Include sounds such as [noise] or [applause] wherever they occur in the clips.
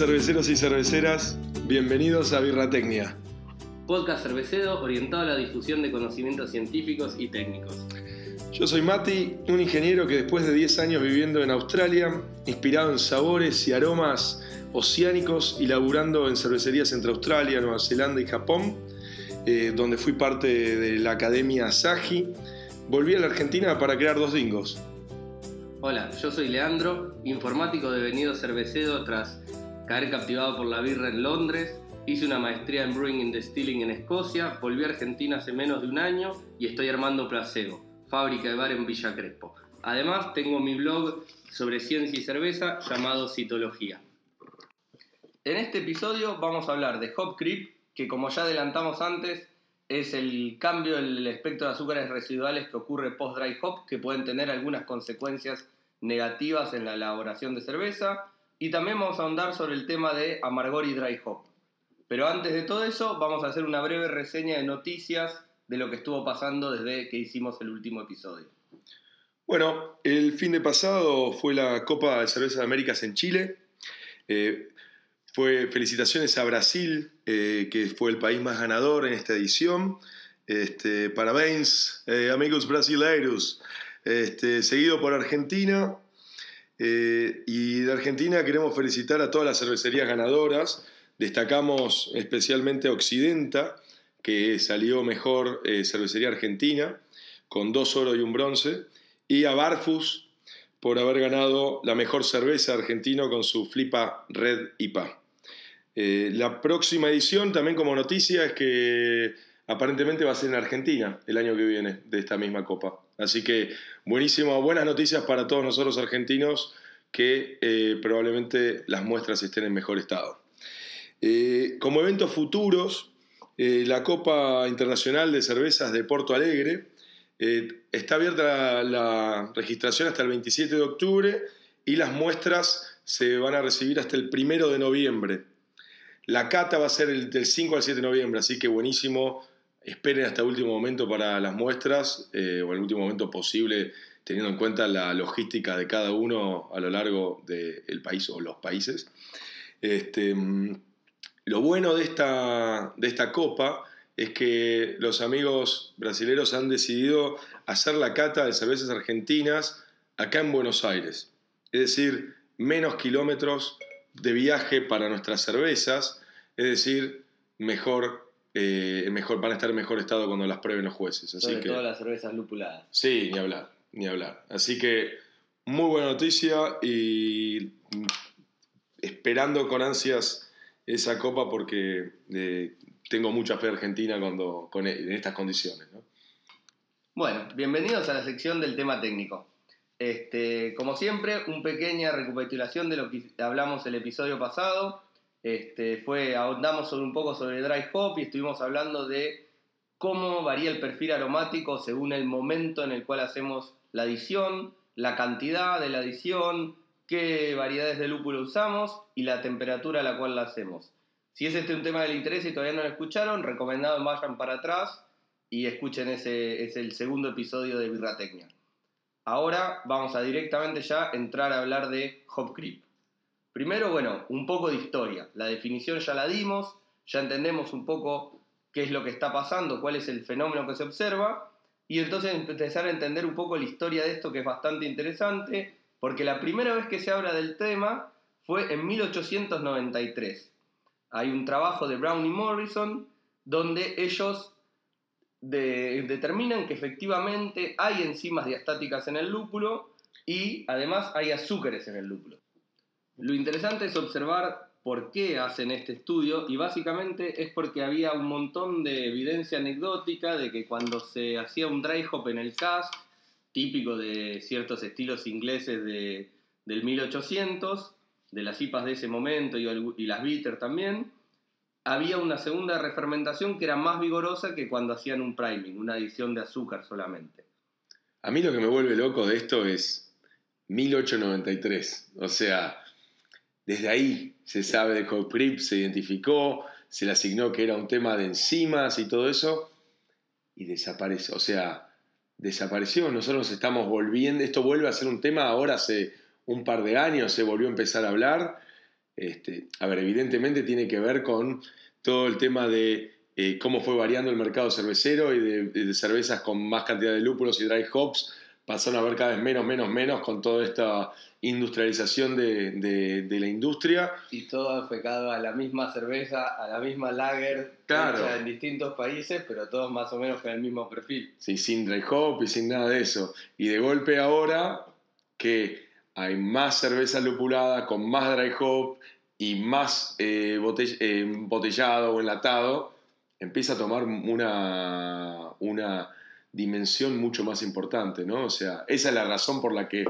cerveceros y cerveceras, bienvenidos a Birratecnia. Podcast cervecero orientado a la difusión de conocimientos científicos y técnicos. Yo soy Mati, un ingeniero que después de 10 años viviendo en Australia, inspirado en sabores y aromas oceánicos y laburando en cervecerías entre Australia, Nueva Zelanda y Japón, eh, donde fui parte de la Academia Saji, volví a la Argentina para crear dos dingos. Hola, yo soy Leandro, informático devenido cervecero tras caer captivado por la birra en Londres. Hice una maestría en Brewing and Distilling en Escocia, volví a Argentina hace menos de un año y estoy armando Placebo, fábrica de bar en Villa Crespo. Además, tengo mi blog sobre ciencia y cerveza llamado Citología. En este episodio vamos a hablar de Hop Creep, que como ya adelantamos antes, es el cambio en el espectro de azúcares residuales que ocurre post-dry hop, que pueden tener algunas consecuencias negativas en la elaboración de cerveza. Y también vamos a ahondar sobre el tema de amargor y dry hop. Pero antes de todo eso, vamos a hacer una breve reseña de noticias de lo que estuvo pasando desde que hicimos el último episodio. Bueno, el fin de pasado fue la Copa de Cerveza de Américas en Chile. Eh, fue felicitaciones a Brasil, eh, que fue el país más ganador en esta edición. Este, parabéns, eh, amigos brasileiros. Este, seguido por Argentina. Eh, y de Argentina queremos felicitar a todas las cervecerías ganadoras. Destacamos especialmente a Occidenta, que salió mejor cervecería argentina, con dos oro y un bronce. Y a Barfus, por haber ganado la mejor cerveza argentina con su Flipa Red IPA. Eh, la próxima edición, también como noticia, es que aparentemente va a ser en Argentina el año que viene de esta misma copa. Así que buenísimo, buenas noticias para todos nosotros argentinos que eh, probablemente las muestras estén en mejor estado. Eh, como eventos futuros, la Copa Internacional de Cervezas de Porto Alegre está abierta la registración hasta el 27 de octubre y las muestras se van a recibir hasta el 1 de noviembre. La cata va a ser el, del 5 al 7 de noviembre, así que buenísimo. Esperen hasta el último momento para las muestras, eh, o el último momento posible, teniendo en cuenta la logística de cada uno a lo largo del país o los países. Este, lo bueno de esta, de esta copa es que los amigos brasileños han decidido hacer la cata de cervezas argentinas acá en Buenos Aires. Es decir, menos kilómetros de viaje para nuestras cervezas es decir, mejor, eh, mejor, van a estar en mejor estado cuando las prueben los jueces. Así Sobre todo las cervezas lupuladas. Sí, ni hablar, ni hablar. Así que muy buena noticia y esperando con ansias esa copa porque eh, tengo mucha fe argentina cuando, con, en estas condiciones. Bueno, bienvenidos a la sección del tema técnico. Este, como siempre, una pequeña recapitulación de lo que hablamos el episodio pasado. Este, fue, ahondamos sobre un poco sobre dry hop y estuvimos hablando de cómo varía el perfil aromático según el momento en el cual hacemos la adición, la cantidad de la adición, qué variedades de lúpulo usamos y la temperatura a la cual la hacemos. Si es este un tema del interés y todavía no lo escucharon, recomendado vayan para atrás y escuchen ese, es el segundo episodio de Birratecnia. Ahora vamos a directamente ya entrar a hablar de Hop Creep. Primero, bueno, un poco de historia. La definición ya la dimos, ya entendemos un poco qué es lo que está pasando, cuál es el fenómeno que se observa, y entonces empezar a entender un poco la historia de esto que es bastante interesante, porque la primera vez que se habla del tema fue en 1893. Hay un trabajo de Brown y Morrison donde ellos determinan que efectivamente hay enzimas diastáticas en el lúpulo y además hay azúcares en el lúpulo. Lo interesante es observar por qué hacen este estudio y básicamente es porque había un montón de evidencia anecdótica de que cuando se hacía un dry hop en el cask, típico de ciertos estilos ingleses de, del 1800, de las IPAs de ese momento y, y las bitter también, había una segunda refermentación que era más vigorosa que cuando hacían un priming, una adición de azúcar solamente. A mí lo que me vuelve loco de esto es 1893, o sea, desde ahí se sabe de CoPRIP, se identificó, se le asignó que era un tema de enzimas y todo eso, y desapareció. O sea, desapareció. Nosotros nos estamos volviendo, esto vuelve a ser un tema ahora hace un par de años, se volvió a empezar a hablar. Este, a ver, evidentemente tiene que ver con todo el tema de eh, cómo fue variando el mercado cervecero y de, cervezas con más cantidad de lúpulos y dry hops pasaron a ver cada vez menos, menos, menos con toda esta industrialización de, la industria. Y todo afectado a la misma cerveza, a la misma lager, claro. en distintos países, pero todos más o menos con el mismo perfil. Sí, sin dry hop y sin nada de eso. Y de golpe ahora que hay más cerveza lupulada con más dry hop y más eh, eh, embotellado o enlatado, empieza a tomar una, una dimensión mucho más importante, ¿no? O sea, esa es la razón por la que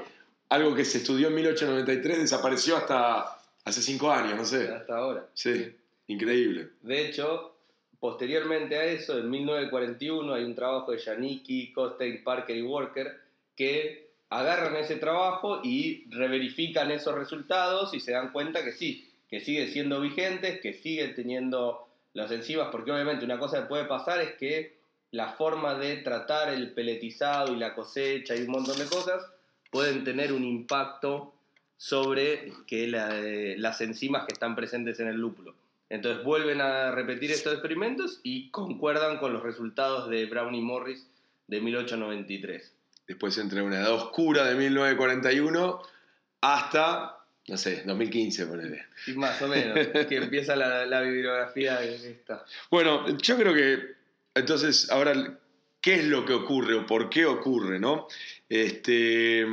algo que se estudió en 1893 desapareció hasta hace cinco años, no sé. Hasta ahora. Sí, increíble. De hecho, posteriormente a eso, en 1941 hay un trabajo de Janicki, Costain, Parker y Walker que agarran ese trabajo y reverifican esos resultados y se dan cuenta que sí, que sigue siendo vigentes, que siguen teniendo las enzimas, porque obviamente una cosa que puede pasar es que la forma de tratar el peletizado y la cosecha y un montón de cosas pueden tener un impacto sobre que las enzimas que están presentes en el lúpulo. Entonces vuelven a repetir estos experimentos y concuerdan con los resultados de Brown y Morris de 1893. Después entre una edad oscura de 1941 hasta, no sé, 2015, ponele. Y más o menos, que empieza la, la bibliografía de esta. Bueno, yo creo que entonces, ahora, ¿qué es lo que ocurre o por qué ocurre? ¿no? Este,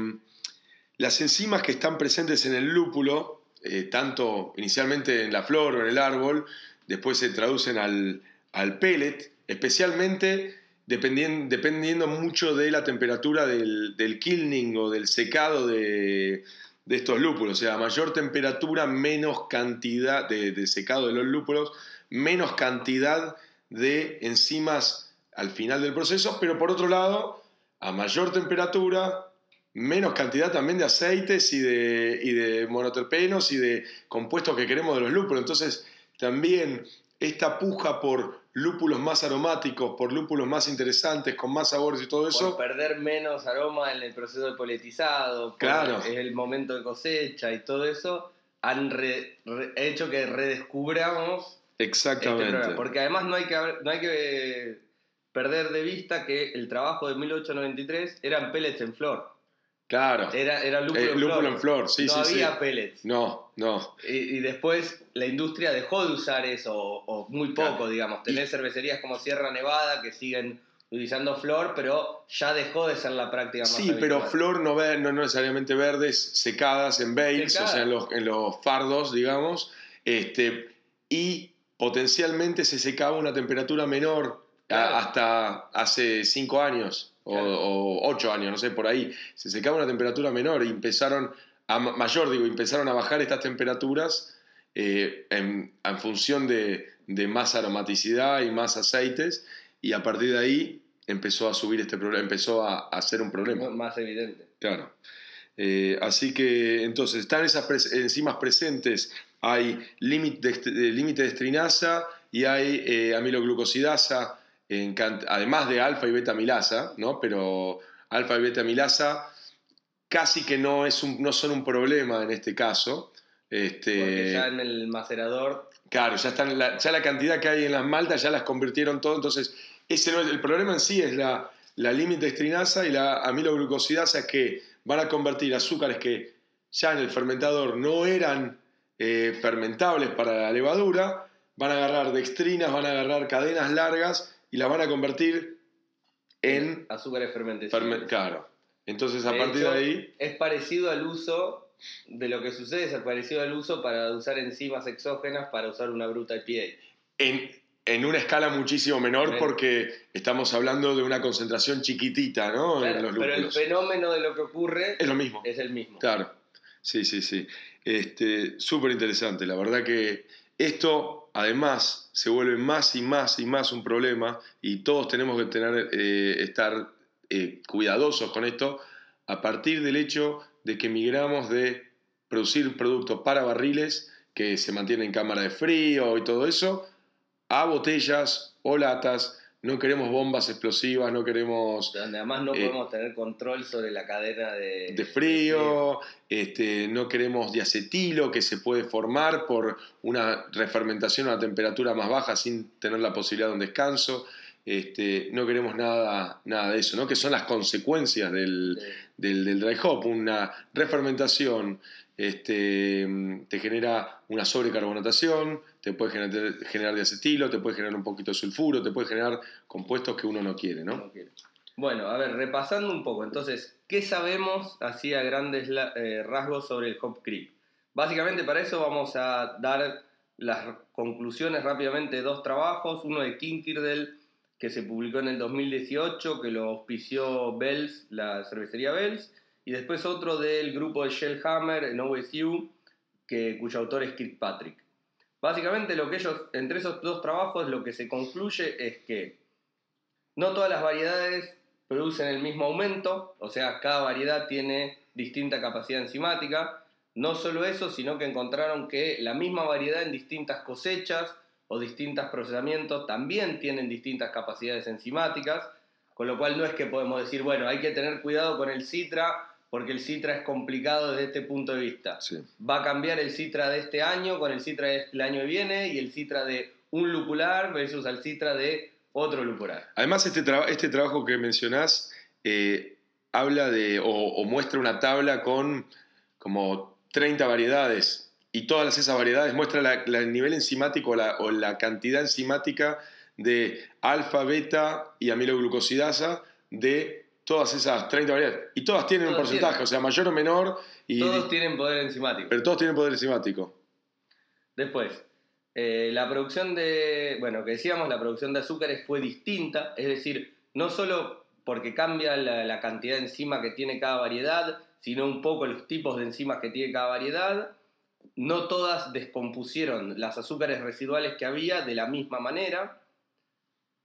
las enzimas que están presentes en el lúpulo, eh, tanto inicialmente en la flor o en el árbol, después se traducen al, al pellet, especialmente dependiendo, dependiendo, mucho de la temperatura del, del kilning o del secado de, de, estos lúpulos. O sea, mayor temperatura, menos cantidad de, de secado de los lúpulos, menos cantidad de enzimas al final del proceso, pero por otro lado, a mayor temperatura, menos cantidad también de aceites y de, y de monoterpenos y de compuestos que queremos de los lúpulos. Entonces, también esta puja por lúpulos más aromáticos, por lúpulos más interesantes, con más sabores y todo eso. Perder menos aroma en el proceso de poletizado, claro. el momento de cosecha y todo eso, han hecho que redescubramos Exactamente. Este porque además no hay, que, no hay que perder de vista que el trabajo de 1893 eran pellets en flor. Claro. Era, era lúpulo, eh, en, flor. en flor. Sí, no había pellets. No, no. Y, después la industria dejó de usar eso, o, muy poco, digamos. Tenés cervecerías como Sierra Nevada que siguen utilizando flor, pero ya dejó de ser la práctica más Sí, pero flor no, no necesariamente verdes, secadas en bales, o sea, en los, en los fardos, digamos. Este, y potencialmente se secaba a una temperatura menor hasta hace 5 años o 8 años, no sé, por ahí. Se secaba a una temperatura menor y empezaron, a mayor digo, empezaron a bajar estas temperaturas eh, en, función de, más aromaticidad y más aceites y a partir de ahí empezó a subir este problema, empezó a, a ser un problema. Más evidente. Claro. Eh, así que entonces están esas enzimas presentes hay límite de, estrinasa y hay eh, amiloglucosidasa, además de alfa y beta milasa, ¿no? pero alfa y beta milasa casi que no, es no son un problema en este caso. Este, Porque ya en el macerador. Claro, ya, están la, ya la cantidad que hay en las maltas ya las convirtieron todo, entonces ese no el problema en sí es la, la límite estrinasa y la amiloglucosidasa que van a convertir azúcares que ya en el fermentador no eran eh, fermentables para la levadura, van a agarrar dextrinas, van a agarrar cadenas largas y las van a convertir en azúcares fermentables. claro. Entonces a partir de ahí... Es parecido al uso de lo que sucede, es parecido al uso para usar enzimas exógenas para usar una bruta IPA. En, en una escala muchísimo menor porque estamos hablando de una concentración chiquitita, ¿no? pero el fenómeno de lo que ocurre es lo mismo. Es el mismo. Claro. Sí, sí, sí. Este, Súper interesante. La verdad que esto además se vuelve más y más y más un problema y todos tenemos que tener, eh, estar eh, cuidadosos con esto a partir del hecho de que migramos de producir productos para barriles que se mantienen en cámara de frío y todo eso a botellas o latas no queremos bombas explosivas, no queremos... Donde además no Eh, podemos tener control sobre la cadena de, de frío, este, no queremos diacetilo que se puede formar por una refermentación a una temperatura más baja sin tener la posibilidad de un descanso. Este, no queremos nada, nada de eso, ¿no? que son las consecuencias del, de- del, del dry hop. Una refermentación este, te genera una sobrecarbonatación, te puede generar, generar diacetilo, te puede generar un poquito de sulfuro, te puede generar compuestos que uno no quiere. ¿no? Bueno, a ver, repasando un poco, entonces, ¿qué sabemos así a grandes eh, rasgos sobre el hop creep? Básicamente para eso vamos a dar las conclusiones rápidamente de dos trabajos, uno de Kinkirdel que se publicó en el 2018, que lo auspició Bells, la cervecería Bells, y después otro del grupo de Shellhammer en OSU, que, cuyo autor es Kirkpatrick. Básicamente lo que ellos, entre esos dos trabajos, lo que se concluye es que no todas las variedades producen el mismo aumento, o sea, cada variedad tiene distinta capacidad enzimática. No solo eso, sino que encontraron que la misma variedad en distintas cosechas o distintos procesamientos también tienen distintas capacidades enzimáticas, con lo cual no es que podemos decir, bueno, hay que tener cuidado con el citra porque el citra es complicado desde este punto de vista. Sí. Va a cambiar el citra de este año con el citra del año que viene y el citra de un lupular versus el citra de otro lupular. Además, este, este trabajo que mencionás eh, habla de, o, o muestra una tabla con como 30 variedades y todas esas variedades muestra la- la- el nivel enzimático o la, o la cantidad enzimática de alfa, beta y amiloglucosidasa de todas esas 30 variedades. Y todas tienen un porcentaje, tienen. o sea, mayor o menor, y, Todos tienen poder enzimático. pero todos tienen poder enzimático. Después, eh, la producción de, bueno, que decíamos, la producción de azúcares fue distinta, es decir, no solo porque cambia la, la cantidad de enzima que tiene cada variedad, sino un poco los tipos de enzimas que tiene cada variedad. No todas descompusieron las azúcares residuales que había de la misma manera.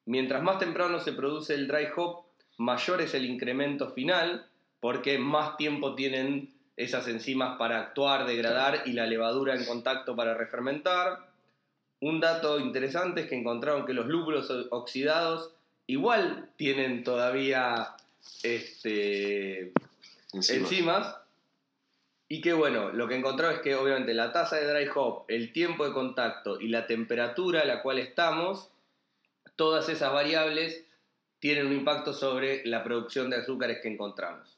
Mientras más temprano se produce el dry hop, mayor es el incremento final, porque más tiempo tienen esas enzimas para actuar, degradar y la levadura en contacto para refermentar. Un dato interesante es que encontraron que los lúpulos oxidados igual tienen todavía este, enzimas. Y que bueno, lo que encontró es que obviamente la tasa de dry hop, el tiempo de contacto y la temperatura a la cual estamos, todas esas variables tienen un impacto sobre la producción de azúcares que encontramos.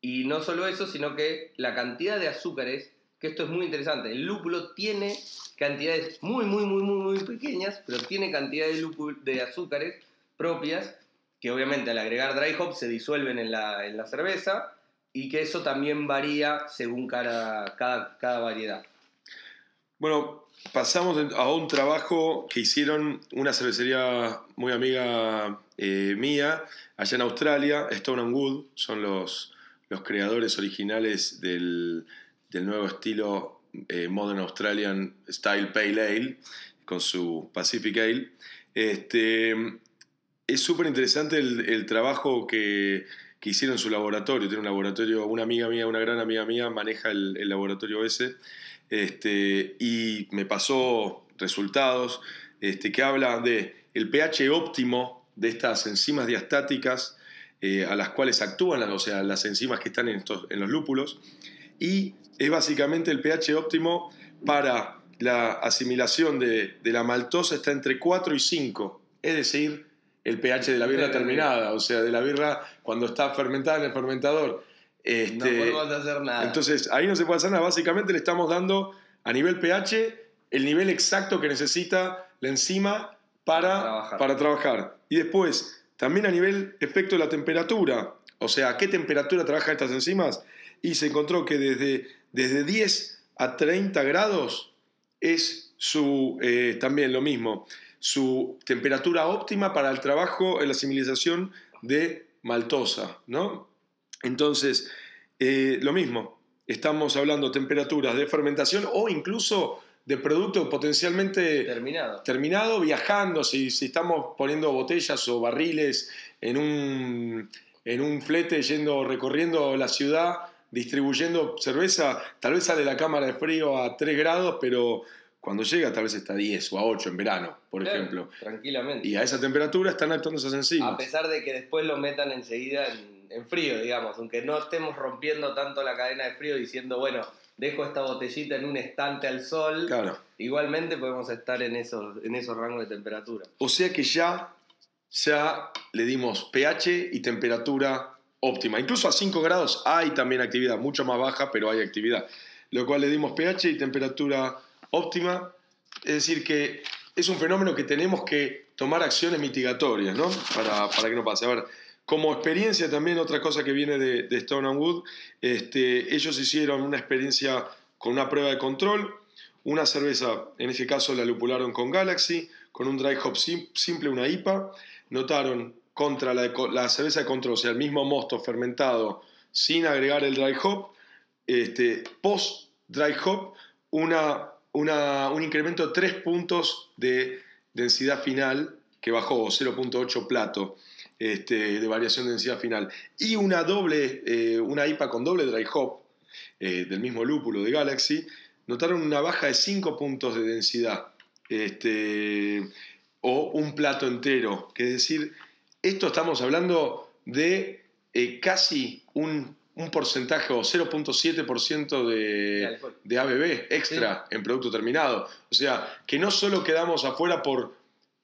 Y no solo eso, sino que la cantidad de azúcares, que esto es muy interesante, el lúpulo tiene cantidades muy, muy, muy, muy, muy pequeñas, pero tiene cantidades de, de azúcares propias que obviamente al agregar dry hop se disuelven en la, en la cerveza y que eso también varía según cada, cada, variedad. Bueno, pasamos a un trabajo que hicieron una cervecería muy amiga eh, mía, allá en Australia, Stone and Wood, son los, los creadores originales del, del nuevo estilo eh, Modern Australian Style Pale Ale, con su Pacific Ale. Este, es súper interesante el, el trabajo que, que hicieron su laboratorio. Tiene un laboratorio, una amiga mía, una gran amiga mía, maneja el, el laboratorio ese. Este, y me pasó resultados este, que hablan de el pH óptimo de estas enzimas diastáticas eh, a las cuales actúan, las- o sea, las enzimas que están en, estos, en los lúpulos, y es básicamente el pH óptimo para la asimilación de, de la maltosa está entre 4 y 5, es decir, el pH de la birra terminada, o sea, de la birra cuando está fermentada en el fermentador. no Este, podemos hacer nada. entonces, ahí no se puede hacer nada. Básicamente le estamos dando a nivel pH el nivel exacto que necesita la enzima para Trabajar. para trabajar. Y después, también a nivel efecto de la temperatura. O sea, ¿a qué temperatura trabajan estas enzimas? Y se encontró que desde, desde 10 a 30 grados es su, eh, también lo mismo, su temperatura óptima para el trabajo en la asimilización de maltosa, ¿no? Entonces, eh, lo mismo, estamos hablando de temperaturas de fermentación o incluso de producto potencialmente Terminado. terminado viajando, si, si estamos poniendo botellas o barriles en un, en un flete yendo, recorriendo la ciudad, distribuyendo cerveza, tal vez sale la cámara de frío a 3 grados, pero Cuando llega tal vez está a 10 o a 8 en verano, por Claro, ejemplo. Tranquilamente. Y a esa temperatura están actuando esas enzimas. A pesar de que después lo metan enseguida en, en frío, digamos, aunque no estemos rompiendo tanto la cadena de frío diciendo, bueno, dejo esta botellita en un estante al sol, Claro. igualmente podemos estar en esos, en esos rangos de temperatura. O sea que ya, ya le dimos pH y temperatura óptima. Incluso a 5 grados hay también actividad, mucho más baja, pero hay actividad. Lo cual le dimos pH y temperatura óptima. Es decir, que es un fenómeno que tenemos que tomar acciones mitigatorias, ¿no? Para, para que no pase. A ver, como experiencia también, otra cosa que viene de, Stone and Wood, este, ellos hicieron una experiencia con una prueba de control, una cerveza, en este caso la lupularon con Galaxy, con un dry hop sim- simple, una IPA, notaron contra la, la cerveza de control, o sea, el mismo mosto fermentado sin agregar el dry hop, este, post dry hop, una, un incremento de 3 puntos de densidad final que bajó 0.8 plato este, de variación de densidad final. Y una doble eh, una IPA con doble dry hop eh, del mismo lúpulo de Galaxy notaron una baja de 5 puntos de densidad este, o un plato entero. Que es decir esto estamos hablando de eh, casi un, un porcentaje o 0.7% De de, ABB extra en producto terminado. O sea, que no solo quedamos afuera por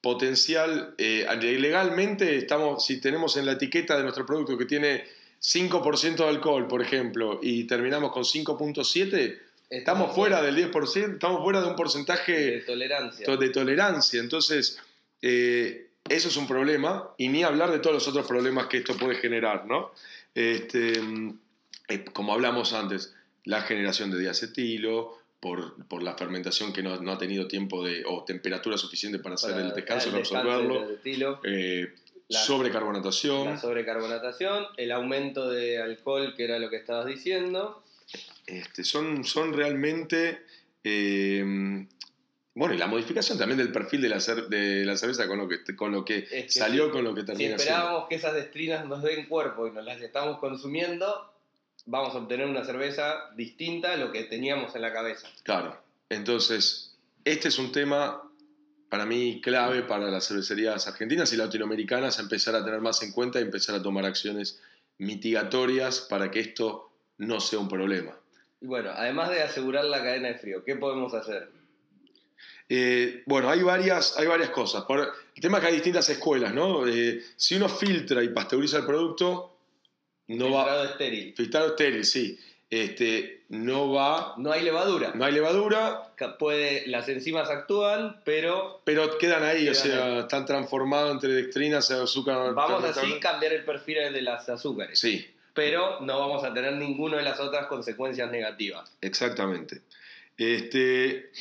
potencial, eh, legalmente estamos, si tenemos en la etiqueta de nuestro producto que tiene 5% de alcohol, por ejemplo, y terminamos con 5.7, estamos fuera del 10%, estamos fuera de un de porcentaje tolerancia. de tolerancia. Entonces, eh, eso es un problema, y ni hablar de todos los otros problemas que esto puede generar, ¿no? Este, eh, como hablamos antes, la generación de diacetilo, por, por la fermentación que no, no ha tenido tiempo de, o temperatura suficiente para hacer Para el descanso, el descanso absorberlo, eh, La- sobrecarbonatación. la sobrecarbonatación, el aumento de alcohol, que era lo que estabas diciendo. Este, son, son realmente. eh, bueno, y la modificación también del perfil de la, cer- de la cerveza con lo que, con lo que, Es que salió, si- con lo que Si termina siendo. esperábamos que esas destrinas nos den cuerpo y nos las estamos consumiendo, vamos a obtener una cerveza distinta a lo que teníamos en la cabeza. Claro. Entonces, este es un tema para mí clave para las cervecerías argentinas y latinoamericanas a empezar a tener más en cuenta y empezar a tomar acciones mitigatorias para que esto no sea un problema. Y bueno, además de asegurar la cadena de frío, ¿qué podemos hacer? Eh, bueno, hay varias, hay varias cosas. Por, el tema es que hay distintas escuelas, ¿no? Eh, si uno filtra y pasteuriza el producto, no va... Filtrado estéril. Filtrado estéril, sí. Este, no va... No hay levadura. No hay levadura, Puede, las enzimas actúan, pero pero quedan ahí, o sea, ahí. están transformados entre dextrinas, azúcar... vamos así a cambiar el perfil de las azúcares. Sí, Pero no vamos a tener ninguna de las otras consecuencias negativas. exactamente. Este,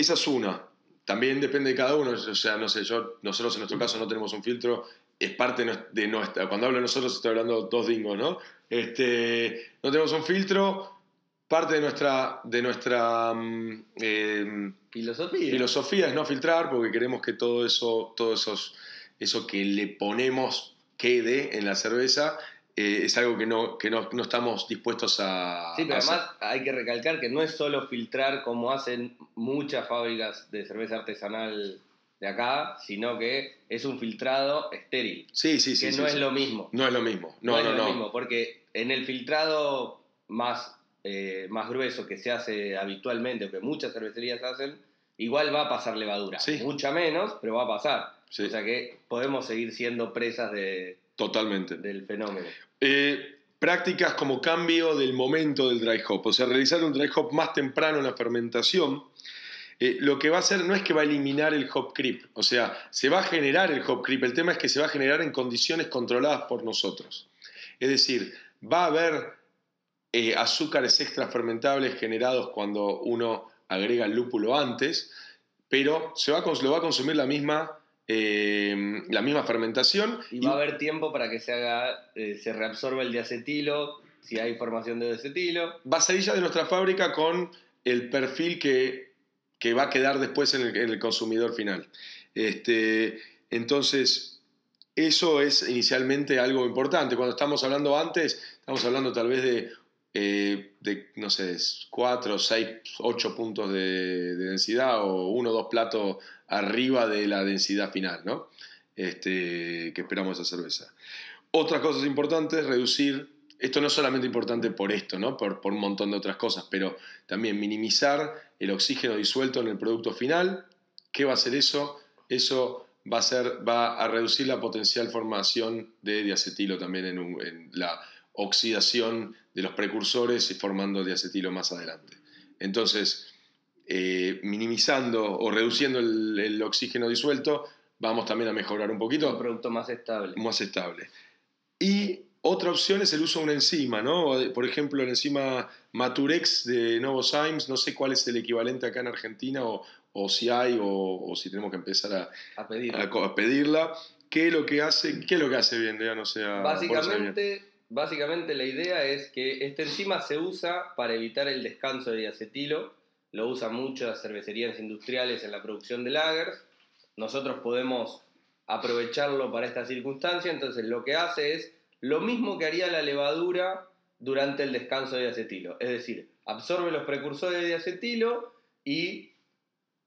esa es una. También depende de cada uno. O sea, no sé, yo, nosotros en nuestro caso no tenemos un filtro. Es parte de nues- de nuestra. Cuando hablo de nosotros, estoy hablando dos dingos, ¿no? Este, no tenemos un filtro. Parte de nuestra, de nuestra mm, eh, Filosofía. filosofía es no filtrar porque queremos que todo eso, todo esos, eso que le ponemos quede en la cerveza. Eh, es algo que no, que no, no estamos dispuestos a, Sí, pero a hacer. además hay que recalcar que no es solo filtrar como hacen muchas fábricas de cerveza artesanal de acá, sino que es un filtrado estéril, Sí, sí, sí. que sí, no sí. es lo mismo. No es lo mismo. No, es no, lo no. mismo, porque en el filtrado más, eh, más grueso que se hace habitualmente, o que muchas cervecerías hacen, igual va a pasar levadura. Sí. Mucha menos, pero va a pasar. Sí. O sea que podemos seguir siendo presas de- Totalmente. del fenómeno. Eh, prácticas como cambio del momento del dry hop, o sea, realizar un dry hop más temprano en la fermentación, eh, lo que va a hacer no es que va a eliminar el hop creep, o sea, se va a generar el hop creep, el tema es que se va a generar en condiciones controladas por nosotros. Es decir, va a haber eh, azúcares extra fermentables generados cuando uno agrega el lúpulo antes, pero se va lo va a consumir la misma, eh, la misma fermentación. Y va a haber tiempo para que se haga, eh, se reabsorba el diacetilo, si hay formación de diacetilo. va a salir ya de nuestra fábrica con el perfil que, que va a quedar después en el, en el consumidor final. Este, entonces, eso es inicialmente algo importante. Cuando estamos hablando antes, estamos hablando tal vez de eh, de, no sé, 4, 6, 8 puntos de, de densidad o uno o dos platos arriba de la densidad final, ¿no? Este, que esperamos esa cerveza. Otras cosas importantes, reducir, esto no es solamente importante por esto, ¿no? por, por un montón de otras cosas, pero también minimizar el oxígeno disuelto en el producto final. ¿Qué va a hacer eso? Eso va a, ser, va a reducir la potencial formación de diacetilo también en, en la oxidación de los precursores y formando diacetilo más adelante. Entonces, eh, minimizando o reduciendo el, el oxígeno disuelto, vamos también a mejorar un Un poquito, producto más estable. más estable. Y otra opción es el uso de una enzima, ¿no? Por ejemplo, la enzima Maturex de Novozymes, no sé cuál es el equivalente acá en Argentina o, o si hay o, o si tenemos que empezar a, A pedir. a a pedirla. ¿Qué es lo que hace, qué es lo que hace bien? No sé, a- vos sabés bien. Básicamente, básicamente la idea es que esta enzima se usa para evitar el descanso de diacetilo. Lo usan muchas cervecerías industriales en la producción de lagers. Nosotros podemos aprovecharlo para esta circunstancia. Entonces lo que hace es lo mismo que haría la levadura durante el descanso de diacetilo. Es decir, absorbe los precursores de diacetilo y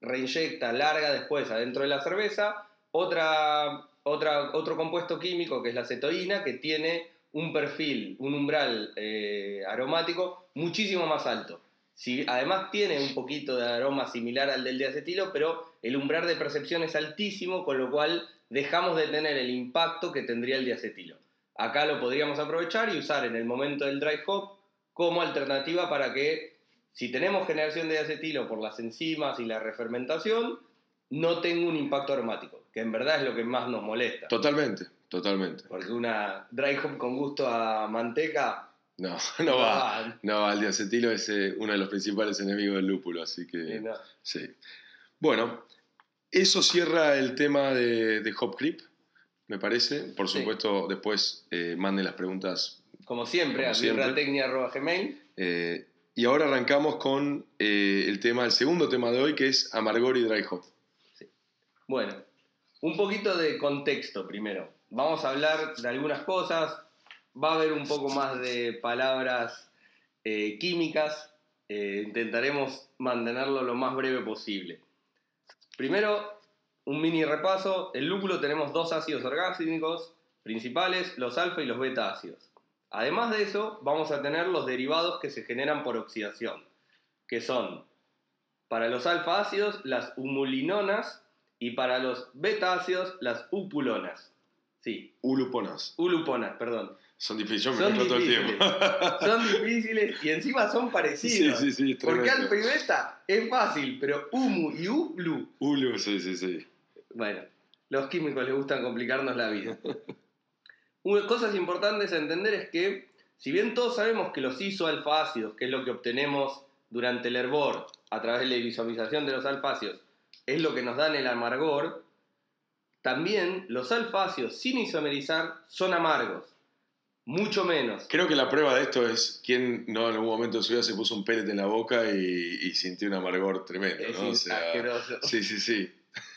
reinyecta, larga después adentro de la cerveza otra, otra, otro compuesto químico que es la acetoína que tiene un perfil, un umbral eh, aromático muchísimo más alto. Si, además tiene un poquito de aroma similar al del diacetilo, pero el umbral de percepción es altísimo, con lo cual dejamos de tener el impacto que tendría el diacetilo. Acá lo podríamos aprovechar y usar en el momento del dry hop como alternativa para que si tenemos generación de diacetilo por las enzimas y la refermentación, no tenga un impacto aromático, que en verdad es lo que más nos molesta. Totalmente, totalmente. Porque una dry hop con gusto a manteca No, [laughs] no va. No, el diacetilo es eh, uno de los principales enemigos del lúpulo, así que no. sí. Bueno, eso cierra el tema de, de Hop Creep, me parece. Por Sí. supuesto, después eh, manden las preguntas. Como siempre, Como a birratecnia.gmail. eh, y ahora arrancamos con el tema, el segundo tema de hoy, que es Amargor y Dry Hop. Bueno, un poquito de contexto primero. Vamos a hablar de algunas cosas. Va a haber un poco más de palabras eh, químicas. Eh, intentaremos mantenerlo lo más breve posible. Primero, un mini repaso. El lúpulo tenemos dos ácidos orgánicos principales, los alfa y los beta ácidos. Además de eso, vamos a tener los derivados que se generan por oxidación, que son para los alfa ácidos las humulinonas y para los beta ácidos las upulonas. Sí, Uluponas. uluponas, perdón. Son difíciles, yo me Son mezclo todo el difíciles. tiempo. Son [laughs] difíciles y encima son sí, parecidos. sí, sí, es Porque es fácil, pero humu y uplu, Ulu, sí, sí, sí. bueno, los químicos les gustan complicarnos la vida. [laughs] Una cosas importantes a entender es que, si bien todos sabemos que los isoalfaácidos, que es lo que obtenemos durante el hervor a través de la isomización de los alfácidos, es lo que nos dan el amargor, también los alfácidos sin isomerizar son amargos, mucho menos. Creo que la prueba de esto es quien no en algún momento de su vida se puso un pellet en la boca y, y sintió un amargor tremendo, Es ¿no? O sea, asqueroso, sí, sí, sí.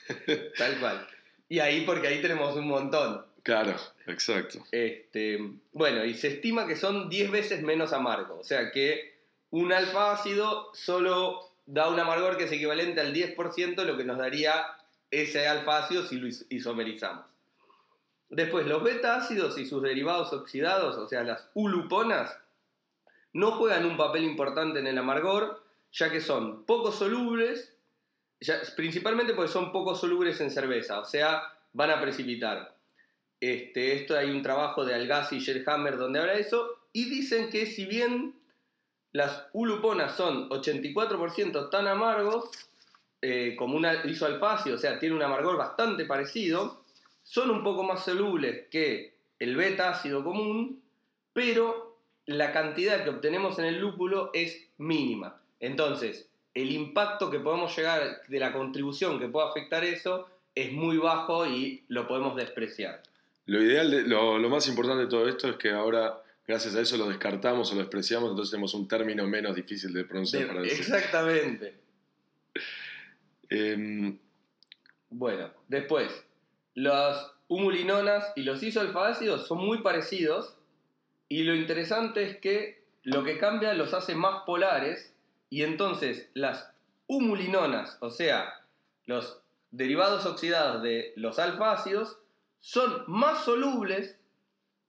[laughs] tal cual. Y ahí, porque ahí tenemos un montón. Claro, exacto. Este, bueno, y se estima que son 10 veces menos amargo. O sea que un alfa ácido solo da un amargor que es equivalente al 10% de lo que nos daría ese alfa ácido si lo is- isomerizamos. Después, los beta ácidos y sus derivados oxidados, o sea, las uluponas, no juegan un papel importante en el amargor, ya que son poco solubles, principalmente porque son poco solubles en cerveza, o sea, van a precipitar. Este, esto hay un trabajo de Algassi y Sherhammer donde habla de eso, y dicen que si bien las uluponas son 84% tan amargos eh, como una isoalfacio, o sea, tiene un amargor bastante parecido, son un poco más solubles que el beta ácido común, pero la cantidad que obtenemos en el lúpulo es mínima. Entonces, el impacto que podemos llegar de la contribución que pueda afectar eso es muy bajo y lo podemos despreciar. Lo ideal, de- lo, lo más importante de todo esto es que ahora, gracias a eso, lo descartamos o lo despreciamos, entonces tenemos un término menos difícil de pronunciar De- para decir. exactamente. Em, Bueno, después, los humulinonas y los isoalfaácidos son muy parecidos y lo interesante es que lo que cambia los hace más polares y entonces las humulinonas, o sea, los derivados oxidados de los alfácidos, son más solubles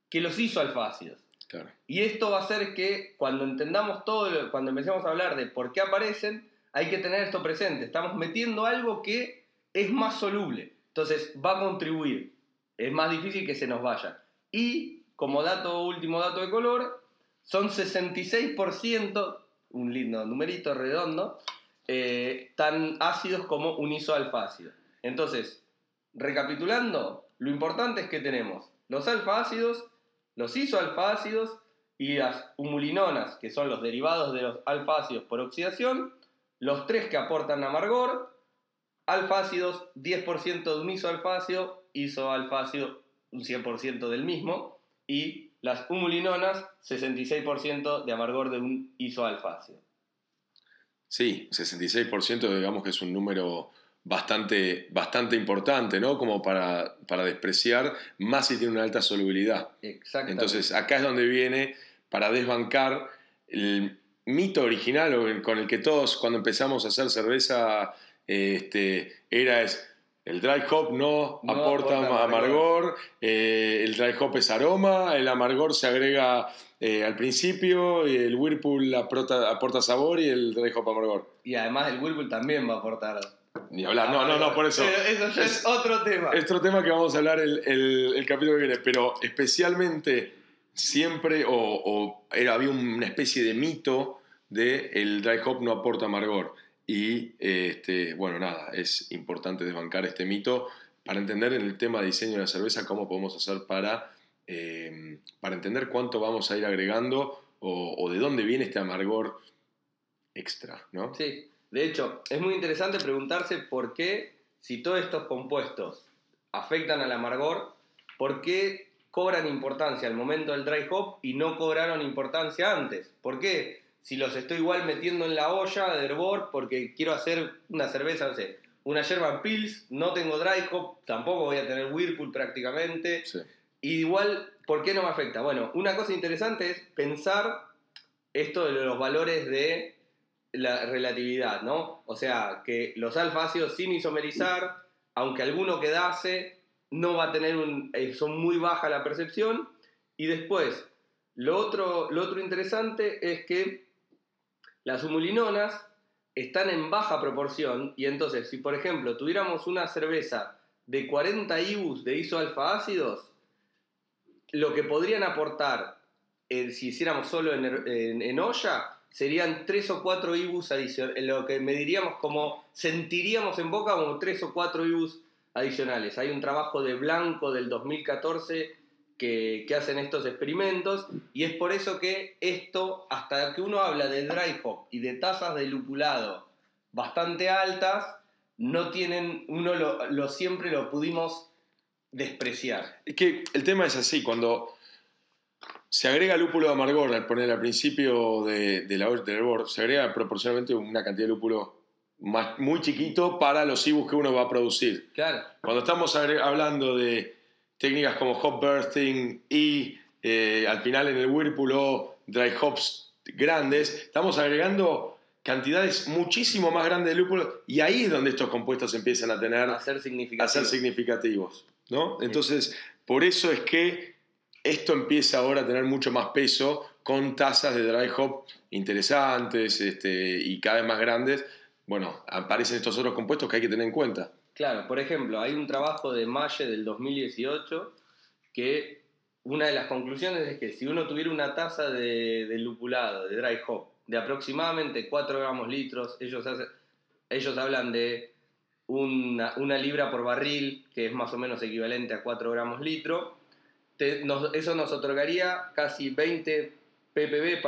que los isoalfácidos. Claro. Y esto va a hacer que cuando entendamos todo, lo- cuando empecemos a hablar de por qué aparecen, hay que tener esto presente. Estamos metiendo algo que es más soluble. Entonces va a contribuir. Es más difícil que se nos vaya. Y como dato, último dato de color, son 66%, un lindo numerito redondo, eh, tan ácidos como un isoalfácido. Entonces, recapitulando, lo importante es que tenemos los alfaácidos, los isoalfaácidos y las humulinonas, que son los derivados de los alfácidos por oxidación, los tres que aportan amargor, alfácidos 10% de un isoalfácido, isoalfácido un 100% del mismo, y las humulinonas 66% de amargor de un isoalfácido. Sí, 66% digamos que es un número bastante, bastante importante, ¿no? Como para, para despreciar, más si tiene una alta solubilidad. Exactamente. Entonces acá es donde viene para desbancar el mito original con el que todos cuando empezamos a hacer cerveza este, era es el dry hop no, No aporta, aporta amargor, eh, el dry hop es aroma, el amargor se agrega eh, al principio, y el whirlpool aporta, aporta sabor y el dry hop amargor. Y además el Whirlpool también va a aportar. Ni hablar, no, no, no, por eso. Pero eso ya es, otro tema. Es otro tema que vamos a hablar el, el- el capítulo que viene, pero especialmente siempre, o, o era, había una especie de mito de el dry hop no aporta amargor. Y este, bueno, nada, es importante desbancar este mito para entender en el tema de diseño de la cerveza cómo podemos hacer para, eh, para entender cuánto vamos a ir agregando o, o de dónde viene este amargor extra, ¿no? Sí, de hecho, es muy interesante preguntarse por qué, si todos estos compuestos afectan al amargor, ¿por qué cobran importancia al momento del dry hop y no cobraron importancia antes? ¿Por qué? Si los estoy igual metiendo en la olla de hervor porque quiero hacer una cerveza, no sé, una Sherman Pils, no tengo dry hop, tampoco voy a tener Whirlpool prácticamente, Sí. y igual, ¿por qué no me afecta? Bueno, una cosa interesante es pensar esto de los valores de la relatividad, ¿no? O sea, que los alfa-ácidos sin isomerizar, aunque alguno quedase, no va a tener un... eh, son muy baja la percepción. Y después, lo otro, lo otro interesante es que las humulinonas están en baja proporción y entonces, si por ejemplo tuviéramos una cerveza de 40 IBUs de isoalfa-ácidos, lo que podrían aportar si hiciéramos solo en, en- en olla serían 3 o 4 IBUs adicionales, lo que mediríamos como, sentiríamos en boca como 3 o 4 IBUs adicionales. Hay un trabajo de Blanco del 2014 que, que hacen estos experimentos y es por eso que esto, hasta que uno habla de dry hop y de tasas de lupulado bastante altas, no tienen, uno lo, lo siempre lo pudimos despreciar. Es que el tema es así, cuando se agrega lúpulo de amargor al poner al principio de, de la, del hervor, se agrega proporcionalmente una cantidad de lúpulo más, muy chiquito para los ibus que uno va a producir. Claro. Cuando estamos hablando de técnicas como hop bursting y eh, al final en el whirlpool dry hops grandes, estamos agregando cantidades muchísimo más grandes de lúpulo y ahí es donde estos compuestos empiezan a tener a ser a significativo. ser significativos, ¿no? Entonces, por eso es que esto empieza ahora a tener mucho más peso con tasas de dry hop interesantes este, y cada vez más grandes. Bueno, aparecen estos otros compuestos que hay que tener en cuenta. Claro, por ejemplo, hay un trabajo de Malle del 2018 que una de las conclusiones es que si uno tuviera una tasa de, de lupulado, de dry hop, de aproximadamente 4 gramos litros, ellos, ellos hablan de una, una libra por barril, que es más o menos equivalente a 4 gramos litro, eso nos otorgaría casi 20 ppb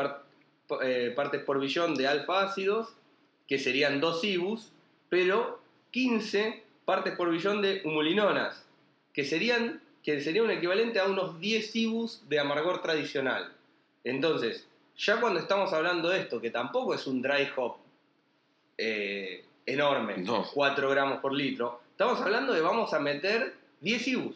eh, partes por billón de alfa ácidos, que serían 2 IBUs, pero 15 partes por billón de humulinonas, que serían que sería un equivalente a unos 10 IBUs de amargor tradicional. Entonces, ya cuando estamos hablando de esto, que tampoco es un dry hop eh, enorme, No. 4 gramos por litro, estamos hablando de vamos a meter 10 IBUs.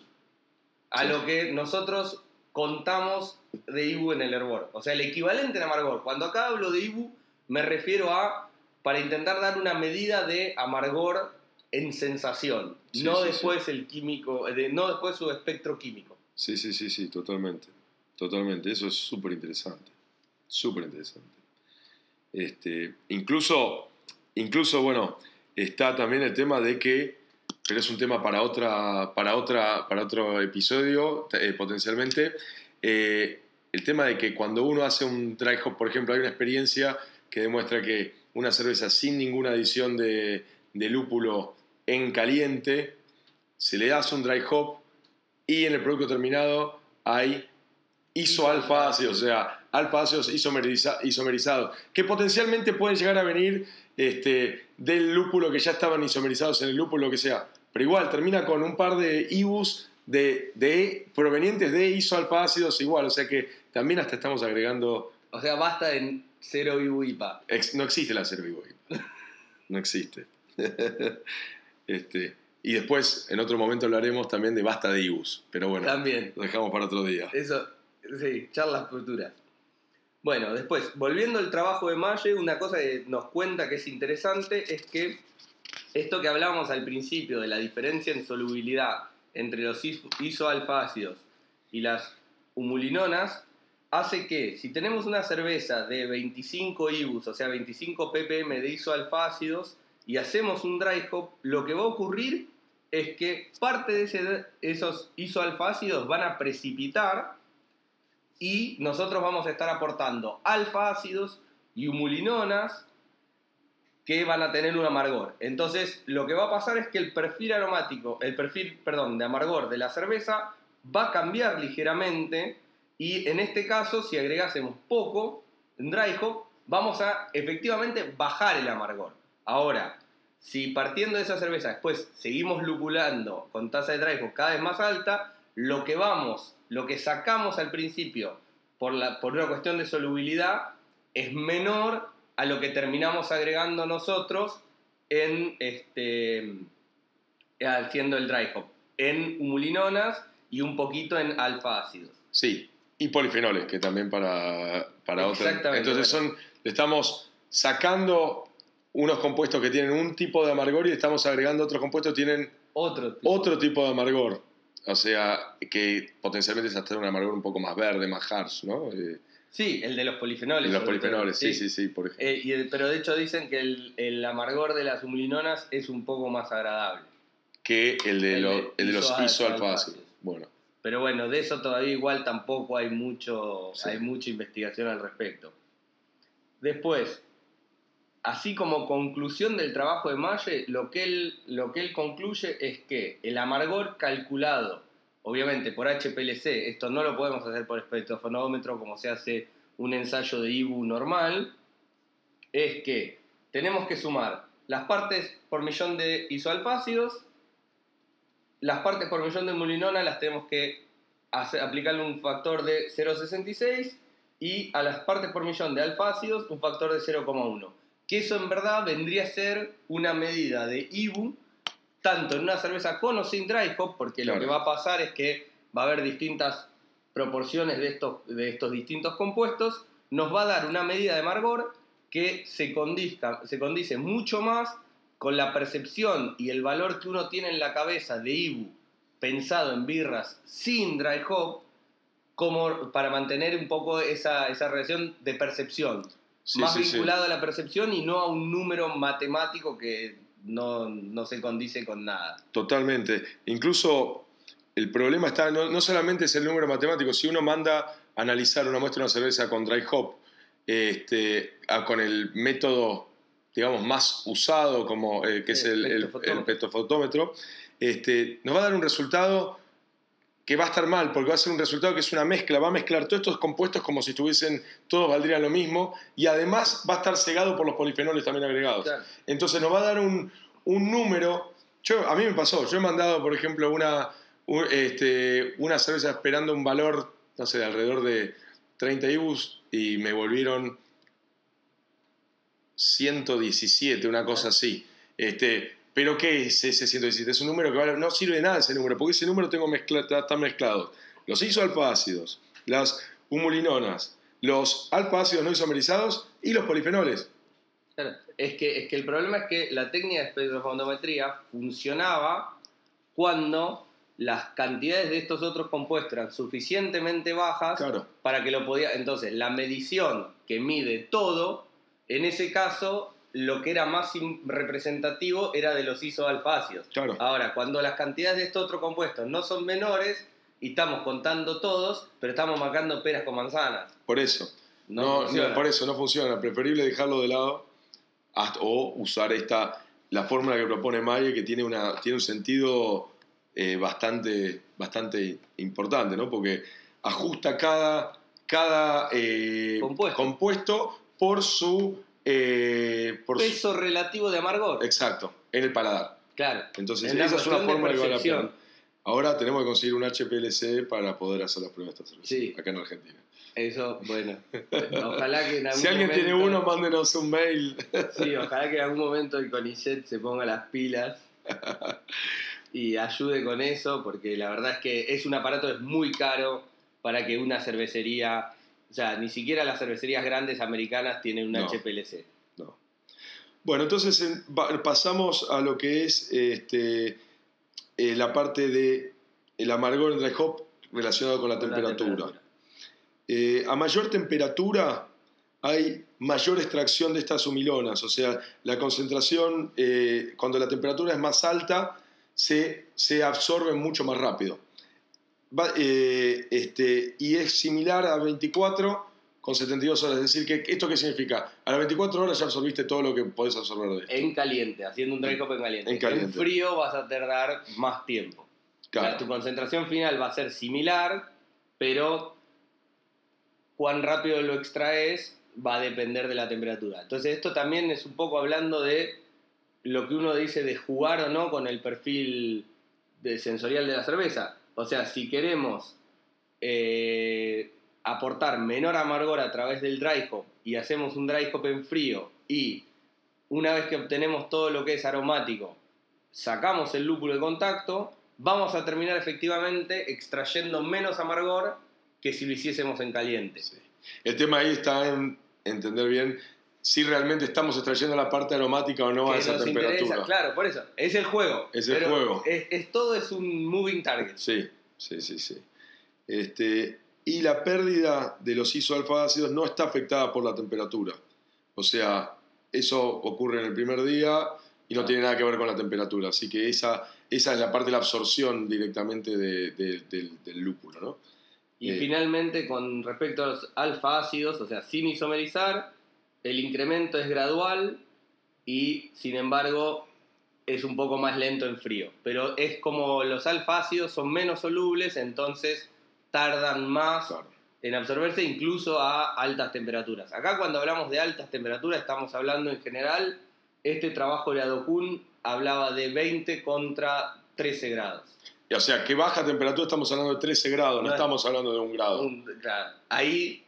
A Sí. lo que nosotros contamos de IBU en el hervor. O sea, el equivalente en amargor. Cuando acá hablo de IBU, me refiero a para intentar dar una medida de amargor en sensación, Sí, no sí, después el químico, de- no después su espectro químico. Sí, sí, sí, sí, totalmente. Totalmente. Eso es súper interesante. Súper interesante. Este, incluso, incluso, bueno, está también el tema de que, pero es un tema para, otra, para, otra, para otro episodio, eh, potencialmente, eh, el tema de que cuando uno hace un dry hop, por ejemplo, hay una experiencia que demuestra que una cerveza sin ninguna adición de, de lúpulo en caliente, se le hace un dry hop y en el producto terminado hay isoalfa ácidos, o sea, alfa ácidos isomeriza- isomerizados, que potencialmente pueden llegar a venir este, del lúpulo que ya estaban isomerizados en el lúpulo, lo que sea. Pero igual, termina con un par de IBUs de, de- provenientes de isoalfa ácidos igual, o sea que también hasta estamos agregando... O sea, basta en cero IBU IPA. ex- no existe la cervivo No existe. [laughs] este, y después, en otro momento hablaremos también de basta de IBUs, pero bueno, También. lo dejamos para otro día. Eso, sí, charlas futuras. Bueno, después, volviendo al trabajo de Malle, una cosa que nos cuenta que es interesante es que esto que hablábamos al principio de la diferencia en solubilidad entre los is- isoalfácidos y las humulinonas hace que si tenemos una cerveza de 25 IBUs, o sea 25 ppm de isoalfácidos, y hacemos un dry hop, lo que va a ocurrir es que parte de esos isoalfácidos van a precipitar y nosotros vamos a estar aportando alfa ácidos y humulinonas que van a tener un amargor. Entonces, lo que va a pasar es que el perfil aromático, el perfil, perdón, de amargor de la cerveza va a cambiar ligeramente y en este caso, si agregásemos poco en dry hop, vamos a efectivamente bajar el amargor. Ahora, si partiendo de esa cerveza después seguimos lupulando con tasa de dry hop cada vez más alta, lo que vamos, lo que sacamos al principio por, la, por una cuestión de solubilidad es menor a lo que terminamos agregando nosotros en este haciendo el dry hop en humulinonas y un poquito en alfa ácidos. Sí, y polifenoles, que también para, para. Exactamente, Entonces son, le estamos sacando unos compuestos que tienen un tipo de amargor y estamos agregando otros compuestos que tienen Otro tipo. otro tipo de amargor. O sea, que potencialmente es hasta un amargor un poco más verde, más harsh, ¿no? Eh, Sí, el de los polifenoles. los sobre todo. polifenoles, sí, sí, sí, por ejemplo. Eh, y el- pero de hecho dicen que el, el amargor de las humulinonas es un poco más agradable. que el de, el lo- de el de los isoalfácidos. alfácidos. Bueno, Pero bueno, de eso todavía igual tampoco hay mucho, Sí. hay mucha investigación al respecto. Después, así como conclusión del trabajo de Malle, lo que él, concluye es que el amargor calculado, obviamente por HPLC, esto no lo podemos hacer por espectrofonómetro como se hace un ensayo de IBU normal, es que tenemos que sumar las partes por millón de isoalfácidos, las partes por millón de mulinona las tenemos que hacer- aplicarle un factor de 0,66 y a las partes por millón de alfácidos un factor de 0,1. Que eso en verdad vendría a ser una medida de IBU tanto en una cerveza con o sin dry hop, porque Claro. lo que va a pasar es que va a haber distintas proporciones de estos, de estos distintos compuestos, nos va a dar una medida de amargor que se, condizca, se condice mucho más con la percepción y el valor que uno tiene en la cabeza de Ibu pensado en birras sin dry hop, como para mantener un poco esa, esa relación de percepción. Sí, más sí, sí. vinculado a la percepción y no a un número matemático que no, no se condice con nada. Totalmente. Incluso el problema está, no, no solamente es el número matemático, si uno manda a analizar una muestra de una cerveza con dry hop, este, a- con el método, digamos, más usado, como, eh, que es El el, el, espectrofotómetro, este, nos va a dar un resultado que va a estar mal, porque va a ser un resultado que es una mezcla, va a mezclar todos estos compuestos como si estuviesen, todos valdrían lo mismo, y además va a estar cegado por los polifenoles también agregados. Claro. Entonces nos va a dar un, un número. Yo, a mí me pasó, yo he mandado, por ejemplo, una, un- este, una cerveza esperando un valor, no sé, de alrededor de 30 IBUs y me volvieron 117, una cosa así. Este, pero ¿qué es ese 117? Es un número que vale- no sirve de nada ese número, porque ese número tengo mezcla, está, está mezclado los isoalfácidos, las humulinonas, los alfa-ácidos no isomerizados y los polifenoles. Claro, Es que, es que el problema es que la técnica de espectrofotometría funcionaba cuando las cantidades de estos otros compuestos eran suficientemente bajas Claro. para que lo podía. Entonces, la medición que mide todo, en ese caso, lo que era más representativo era de los isoalfácidos. Claro. Ahora, cuando las cantidades de estos otros compuestos no son menores y estamos contando todos, pero estamos marcando peras con manzanas. Por eso. No No, funciona. no, por eso no funciona. Preferible dejarlo de lado hasta- o usar esta la fórmula que propone Mayer que tiene, una, tiene un sentido eh, bastante, bastante importante, ¿no? Porque ajusta cada, cada eh, Compuesto. compuesto por su... eh, por su- Peso relativo de amargor. exacto, en el paladar. Claro. Entonces, esa es una de forma vale la pena. Ahora tenemos que conseguir un HPLC para poder hacer las pruebas de esta cerveza, Sí. acá en Argentina. Eso, bueno. Ojalá que en algún Si alguien tiene uno, mándenos un mail. Sí, ojalá que en algún momento el CONICET se ponga las pilas y ayude con eso, porque la verdad es que es un aparato es muy caro para que una cervecería, o sea, ni siquiera las cervecerías grandes americanas tienen un No. HPLC. No. Bueno, entonces en- pasamos a lo que es este, eh, la parte de el amargor en dry hop relacionado con la Con la temperatura. Eh, a mayor temperatura hay mayor extracción de estas humilonas, o sea, la concentración, eh, cuando la temperatura es más alta, se, se absorbe mucho más rápido. Eh, este, y es similar a 24 con 72 horas, es decir, que ¿esto qué significa? A las 24 horas ya absorbiste todo lo que podés absorber de esto. En caliente, haciendo un dry en caliente. En caliente. frío vas a tardar más tiempo. Claro. Tu concentración final va a ser similar, pero cuán rápido lo extraes va a depender de la temperatura. Entonces esto también es un poco hablando de lo que uno dice de jugar o no con el perfil de sensorial de la cerveza. O sea, si queremos eh, aportar menor amargor a través del dry hop y hacemos un dry hop en frío y una vez que obtenemos todo lo que es aromático, sacamos el lúpulo de contacto, vamos a terminar efectivamente extrayendo menos amargor que si lo hiciésemos en caliente. El tema ahí está en entender bien si realmente estamos extrayendo la parte aromática o no a esa nos temperatura. interesa, claro, por eso. Es el juego. Es el juego. Es, es- todo es un moving target. Sí, sí, sí, sí. Este, y la pérdida de los isoalfa-ácidos no está afectada por la temperatura. O sea, eso ocurre en el primer día y no Ah. tiene nada que ver con la temperatura. Así que esa, esa es la parte de la absorción directamente de- de- del, del lúpulo, ¿no? Y Eh. finalmente, con respecto a los alfa ácidos, o sea, sin isomerizar, el incremento es gradual y, sin embargo, es un poco más lento en frío. Pero es como los alfa ácidos son menos solubles, entonces tardan más Claro. en absorberse incluso a altas temperaturas. Acá cuando hablamos de altas temperaturas estamos hablando en general, este trabajo de Adokun hablaba de 20 contra 13 grados. O sea, que baja temperatura estamos hablando de 13 grados, no No es- estamos hablando de un grado. Un- claro, ahí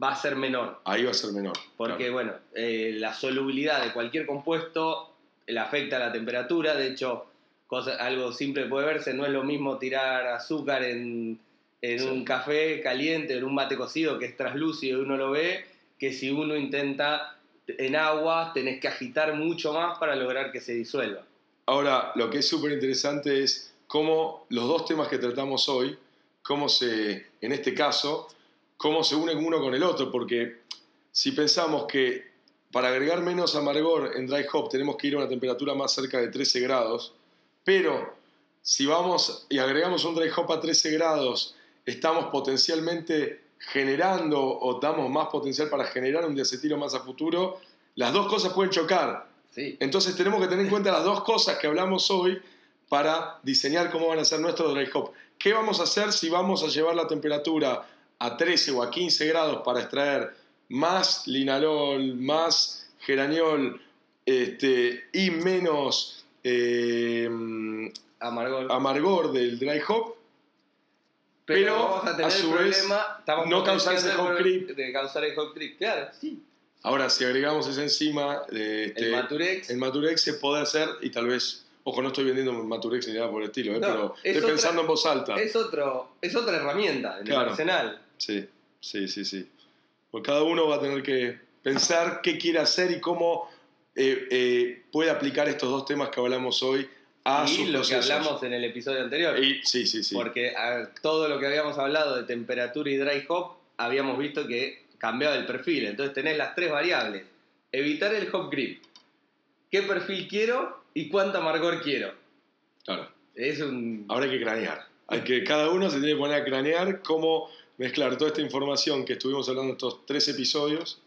va a ser menor. Ahí va a ser menor. Porque, claro. bueno, eh, la solubilidad de cualquier compuesto le afecta a la temperatura. De hecho, cosa, algo simple puede verse, no es lo mismo tirar azúcar en, en Sí. un café caliente, en un mate cocido que es traslúcido y uno lo ve, que si uno intenta en agua, tenés que agitar mucho más para lograr que se disuelva. Ahora, lo que es súper interesante es cómo los dos temas que tratamos hoy, cómo se, en este caso, cómo se unen uno con el otro, porque si pensamos que para agregar menos amargor en dry hop tenemos que ir a una temperatura más cerca de 13 grados, pero si vamos y agregamos un dry hop a 13 grados, estamos potencialmente generando o damos más potencial para generar un diacetilo más a futuro, las dos cosas pueden chocar. Sí. Entonces tenemos que tener en cuenta las dos cosas que hablamos hoy para diseñar cómo van a ser nuestros dry hop. ¿Qué vamos a hacer si vamos a llevar la temperatura a 13 o a 15 grados para extraer más linalol, más geraniol este, y menos eh, Amargor. amargor del dry hop? pero, pero, vamos a tener a su el vez, problema no causar ese hop creep. De causar el hop creep, claro, sí. Ahora, si agregamos esa enzima, este, El Maturex. el Maturex se puede hacer y tal vez Ojo, no estoy vendiendo Maturex ni nada por el estilo, ¿eh? No, pero es estoy otra- pensando en voz alta. Es, otro, es otra herramienta en Claro. el arsenal. Sí, sí, sí, sí. Pues cada uno va a tener que pensar qué quiere hacer y cómo eh, eh, puede aplicar estos dos temas que hablamos hoy a y sus lo que hablamos en el episodio anterior. Y- sí, sí, sí. Porque a todo lo que habíamos hablado de temperatura y dry hop, habíamos visto que cambiaba el perfil. Entonces tenés las tres variables. Evitar el hop grip. ¿Qué perfil quiero y cuánto amargor quiero? Claro. Es un... Ahora hay que cranear. Hay que, cada uno se tiene que poner a cranear cómo mezclar toda esta información que estuvimos hablando en estos tres episodios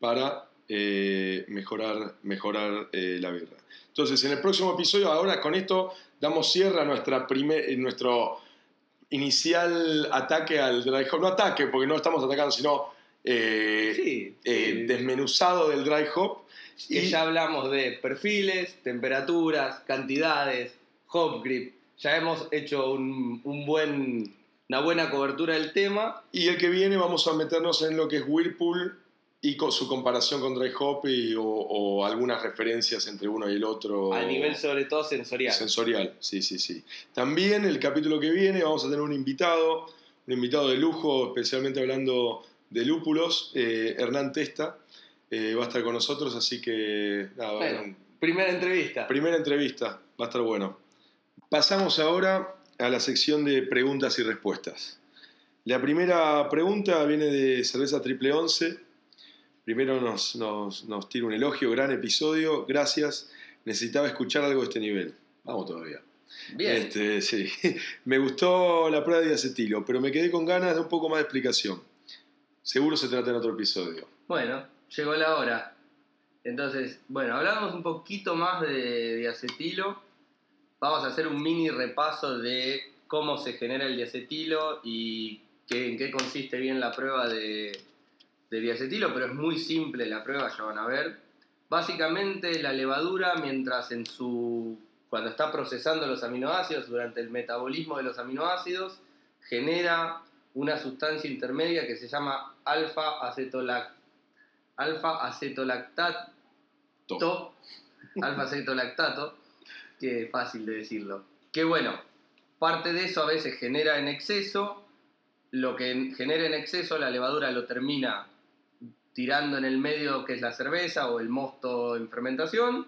para eh, mejorar, mejorar eh, la birra. Entonces, en el próximo episodio, ahora con esto damos cierre a nuestra primer, eh, nuestro inicial ataque al dry hop. No ataque, porque no estamos atacando, sino eh, Sí, eh, sí. desmenuzado del dry hop. Y ya hablamos de perfiles, temperaturas, cantidades, hop grip. Ya hemos hecho un, un buen, una buena cobertura del tema. Y el que viene vamos a meternos en lo que es Whirlpool y con su comparación con Dry Hop y- o, o algunas referencias entre uno y el otro. A nivel sobre todo sensorial. Sensorial, sí, sí, sí. También el capítulo que viene vamos a tener un invitado, un invitado de lujo, especialmente hablando de lúpulos, eh, Hernán Testa, eh, va a estar con nosotros, así que nada, Bueno, primera entrevista. primera entrevista, va a estar bueno. Pasamos ahora a la sección de preguntas y respuestas. La primera pregunta viene de Cerveza Triple 11. Primero nos, nos, nos tira un elogio, gran episodio, gracias. Necesitaba escuchar algo de este nivel. Vamos todavía. Bien. Este, sí. [laughs] Me gustó la prueba de acetilo, pero me quedé con ganas de un poco más de explicación. Seguro se trata en otro episodio. Bueno, llegó la hora. Entonces, bueno, hablamos un poquito más de diacetilo. Vamos a hacer un mini repaso de cómo se genera el diacetilo y qué- en qué consiste bien la prueba de, de diacetilo, pero es muy simple la prueba, ya van a ver. Básicamente la levadura, mientras en su cuando está procesando los aminoácidos durante el metabolismo de los aminoácidos, genera una sustancia intermedia que se llama alfa acetolac alfa acetolactato alfa acetolactato que fácil de decirlo que bueno parte de eso a veces genera en exceso lo que en- genera en exceso la levadura lo termina tirando en el medio que es la cerveza o el mosto en fermentación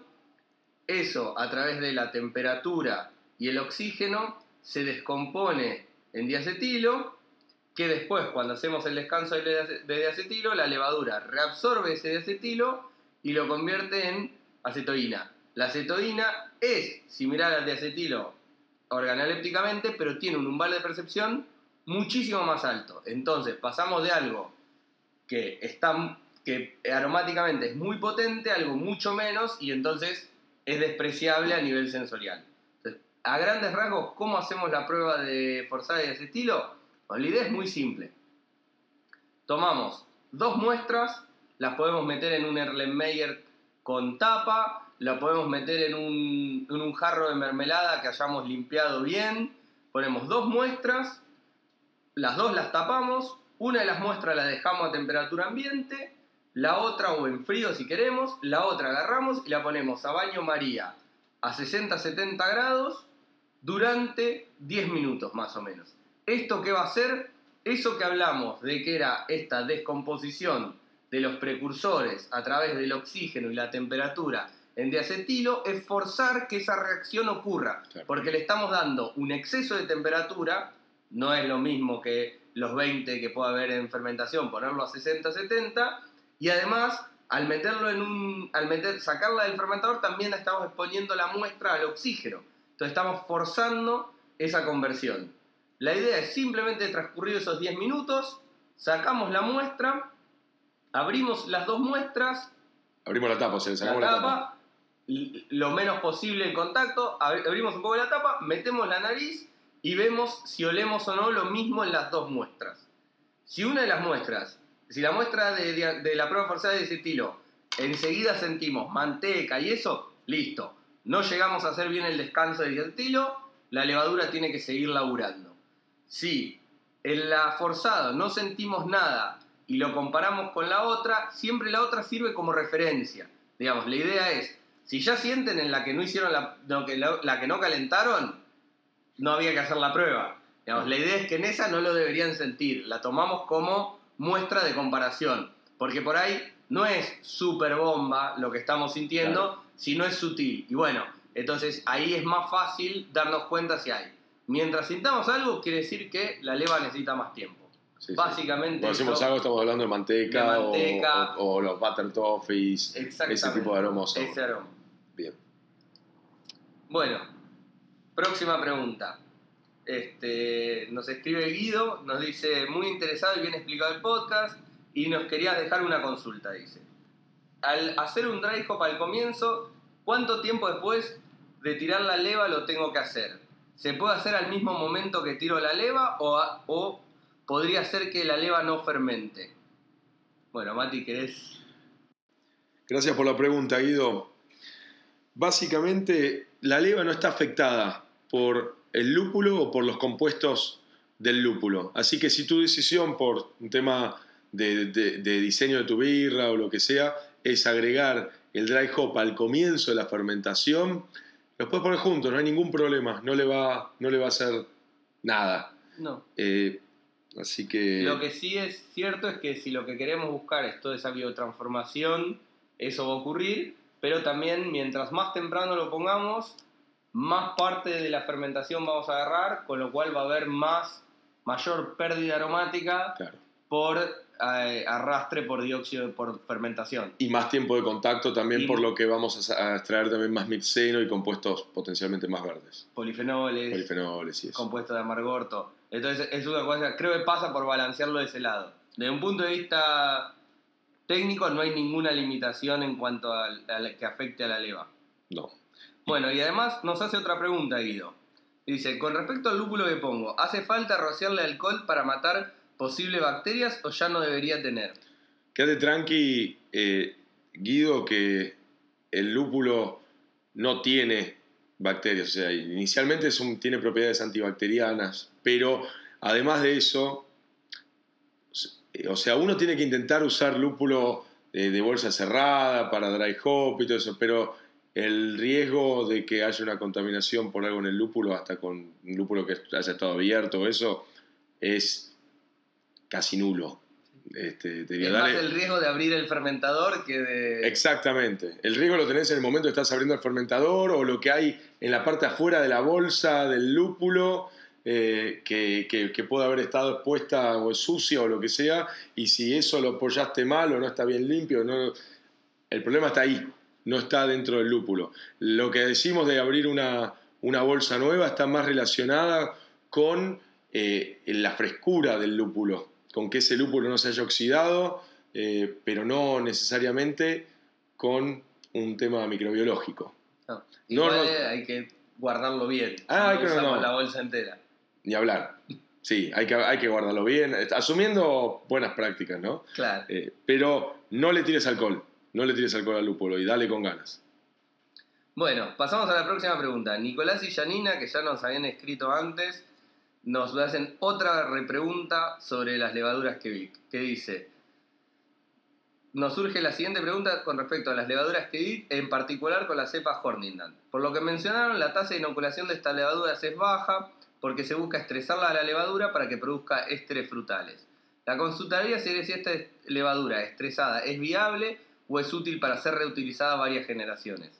eso a través de la temperatura y el oxígeno se descompone en diacetilo que después cuando hacemos el descanso de diacetilo la levadura reabsorbe ese diacetilo y lo convierte en acetoína. La acetoína es similar al diacetilo organolépticamente, pero tiene un umbral de percepción muchísimo más alto. Entonces pasamos de algo que, está, que aromáticamente es muy potente a algo mucho menos y entonces es despreciable a nivel sensorial. A grandes rasgos, ¿cómo hacemos la prueba de forzada de acetilo? Bueno, la idea es muy simple. Tomamos dos muestras, las podemos meter en un Erlenmeyer con tapa, la podemos meter en un, en un jarro de mermelada que hayamos limpiado bien, ponemos dos muestras, las dos las tapamos, una de las muestras la dejamos a temperatura ambiente, la otra o en frío si queremos, la otra agarramos y la ponemos a baño María a 60-70 grados durante 10 minutos más o menos. ¿Esto qué va a hacer? Eso que hablamos de que era esta descomposición de los precursores a través del oxígeno y la temperatura en diacetilo es forzar que esa reacción ocurra, Claro. porque le estamos dando un exceso de temperatura, no es lo mismo que los 20 que puede haber en fermentación, ponerlo a 60, 70, y además al meterlo en un, al meter, sacarla del fermentador también estamos exponiendo la muestra al oxígeno, entonces estamos forzando esa conversión. La idea es simplemente transcurrir esos 10 minutos, sacamos la muestra, abrimos las dos muestras, Abrimos la tapa, o sea, la sacamos la tapa. Lo menos posible el contacto, ab- abrimos un poco la tapa, metemos la nariz y vemos si olemos o no lo mismo en las dos muestras. Si una de las muestras, si la muestra de, la prueba forzada de ese enseguida sentimos manteca y eso, listo. No llegamos a hacer bien el descanso de ese estilo, la levadura tiene que seguir laburando. Si en la forzada no sentimos nada y lo comparamos con la otra, siempre la otra sirve como referencia. Digamos, la idea es, Si ya sienten en la que no hicieron la, no, que la, la que no calentaron, no había que hacer la prueba. Digamos, la idea es que en esa no lo deberían sentir. La tomamos como muestra de comparación. Porque por ahí no es super bomba lo que estamos sintiendo, sino es sutil. Y bueno, entonces ahí es más fácil darnos cuenta si hay. Mientras sintamos algo, quiere decir que la leva necesita más tiempo. Sí, sí. Básicamente. Cuando decimos algo estamos hablando de manteca, De o- manteca. O, o los butter toffees, ese tipo de aromas. Ese aroma. Bien. Bueno, próxima pregunta. Este, nos escribe Guido, nos dice, muy interesado y bien explicado el podcast, y nos quería dejar una consulta, dice. Al hacer un dry hop al comienzo, ¿cuánto tiempo después de tirar la leva lo tengo que hacer? ¿Se puede hacer al mismo momento que tiro la leva o, a- o podría ser que la leva no fermente? Bueno, Mati, ¿querés? Gracias por la pregunta, Guido. Básicamente, la leva no está afectada por el lúpulo o por los compuestos del lúpulo. Así que si tu decisión por un tema de, de- de diseño de tu birra o lo que sea es agregar el dry hop al comienzo de la fermentación, los puedes poner juntos, no hay ningún problema, no le va, no le va a hacer nada. No. Eh, así que... Lo que sí es cierto es que si lo que queremos buscar es toda esa biotransformación, eso va a ocurrir, pero también mientras más temprano lo pongamos, más parte de la fermentación vamos a agarrar, con lo cual va a haber más, mayor pérdida aromática Claro. por eh, arrastre por dióxido por fermentación. Y más tiempo de contacto también, Y- por lo que vamos a extraer también más mixeno y compuestos potencialmente más verdes. Polifenoles, Polifenoles y eso. compuesto de amargorto. Entonces es una cosa, creo que pasa por balancearlo de ese lado. Desde un punto de vista técnico no hay ninguna limitación en cuanto al- que afecte a la leva. No. Bueno, y además nos hace otra pregunta, Guido. Dice, con respecto al lúpulo que pongo, ¿hace falta rociarle alcohol para matar posibles bacterias o ya no debería tener? Quédate tranqui, eh, Guido, que el lúpulo no tiene bacterias. O sea, inicialmente es un- tiene propiedades antibacterianas, pero además de eso, o sea, uno tiene que intentar usar lúpulo de bolsa cerrada para dry hop y todo eso, pero el riesgo de que haya una contaminación por algo en el lúpulo, hasta con un lúpulo que haya estado abierto eso, es casi nulo. Este, te diría, Es dale- más el riesgo de abrir el fermentador que de... Exactamente. El riesgo lo tenés en el momento que estás abriendo el fermentador o lo que hay en la parte afuera de la bolsa del lúpulo eh, que, que, que puede haber estado expuesta o es sucia o lo que sea. Y si eso lo apoyaste mal o no está bien limpio, no, el problema está ahí, no está dentro del lúpulo. Lo que decimos de abrir una, una bolsa nueva está más relacionada con eh, la frescura del lúpulo, con que ese lúpulo no se haya oxidado, eh, pero no necesariamente con un tema microbiológico. No, No, igual, no. eh, hay que guardarlo bien. Ah, no no. la bolsa entera. Ni hablar. Sí, hay que, hay que guardarlo bien, asumiendo buenas prácticas, ¿no? Claro. Eh, pero no le tires alcohol, no le tires alcohol al lúpulo y dale con ganas. Bueno, pasamos a la próxima pregunta. Nicolás y Janina, que ya nos habían escrito antes, nos hacen otra repregunta sobre las levaduras vi, que dice, nos surge la siguiente pregunta con respecto a las levaduras que en particular con la cepa Horningland. Por lo que mencionaron, la tasa de inoculación de estas levaduras es baja porque se busca estresarla a la levadura para que produzca ésteres frutales. La consultaría sería si esta levadura estresada es viable o es útil para ser reutilizada varias generaciones.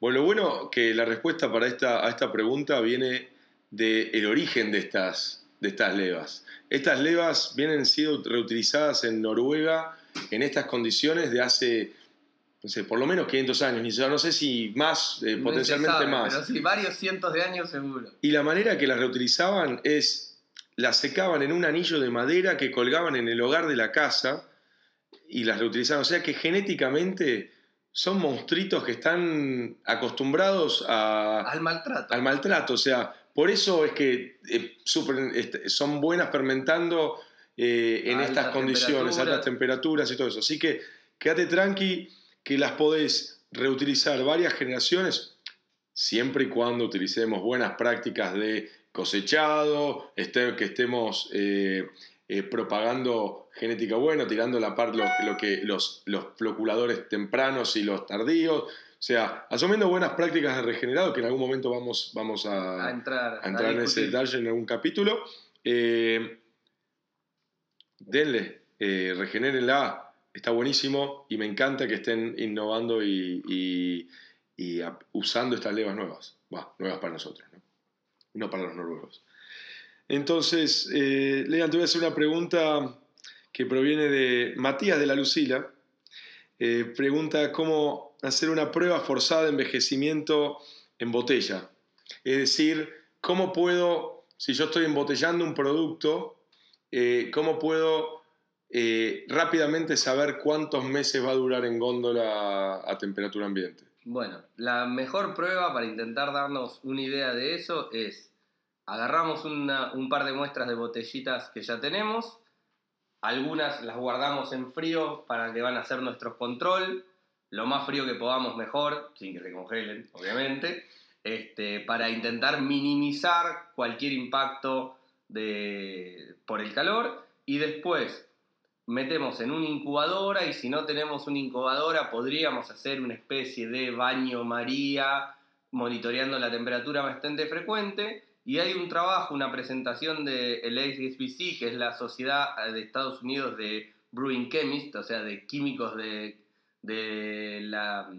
Bueno, lo bueno que la respuesta para esta, a esta pregunta viene del origen de estas, de estas levas. Estas levas vienen siendo reutilizadas en Noruega en estas condiciones de hace, no sé, por lo menos 500 años, no sé si más, eh, No potencialmente sabe, más. Pero sí, varios cientos de años seguro. Y la manera que las reutilizaban es, las secaban en un anillo de madera que colgaban en el hogar de la casa y las reutilizaban. O sea que genéticamente son monstruitos que están acostumbrados a, Al maltrato. al maltrato. O sea, por eso es que eh, este, son buenas fermentando eh, en Altas estas condiciones, altas temperaturas y todo eso. Así que quédate tranqui que las podés reutilizar varias generaciones siempre y cuando utilicemos buenas prácticas de cosechado, este- que estemos eh, eh, propagando genética buena, tirando la parte lo, lo que los, los floculadores tempranos y los tardíos. sea, asumiendo buenas prácticas de regenerado, que en algún momento vamos, vamos a, A entrar, a entrar en ese detalle en algún capítulo, eh, denle, eh, regenérenla, está buenísimo y me encanta que estén innovando y, usando estas levas nuevas. Va, nuevas para nosotros, ¿no? No para los noruegos. Entonces, eh, Lean, te voy a hacer una pregunta que proviene de Matías de la Lucila. Eh, pregunta cómo hacer una prueba forzada de envejecimiento en botella. Es decir, cómo puedo, si yo estoy embotellando un producto, eh, cómo puedo eh, rápidamente saber cuántos meses va a durar en góndola a temperatura ambiente. Bueno, la mejor prueba para intentar darnos una idea de eso es agarramos una- un par de muestras de botellitas que ya tenemos, algunas las guardamos en frío para que van a ser nuestros control, lo más frío que podamos mejor, sin que se congelen, obviamente, este, para intentar minimizar cualquier impacto de, por el calor y después metemos en una incubadora y si no tenemos una incubadora podríamos hacer una especie de baño María monitoreando la temperatura bastante frecuente. Y hay un trabajo, una presentación de el que es la Sociedad de Estados Unidos de Brewing Chemists, o sea, de químicos de, de, la,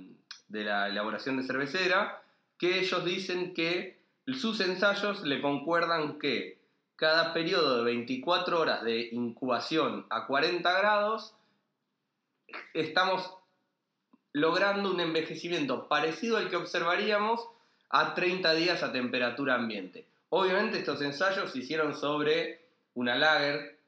de la elaboración de cervecera, que ellos dicen que sus ensayos le concuerdan que cada periodo de 24 horas de incubación a 40 grados, estamos logrando un envejecimiento parecido al que observaríamos a 30 días a temperatura ambiente. Obviamente estos ensayos se hicieron sobre una lager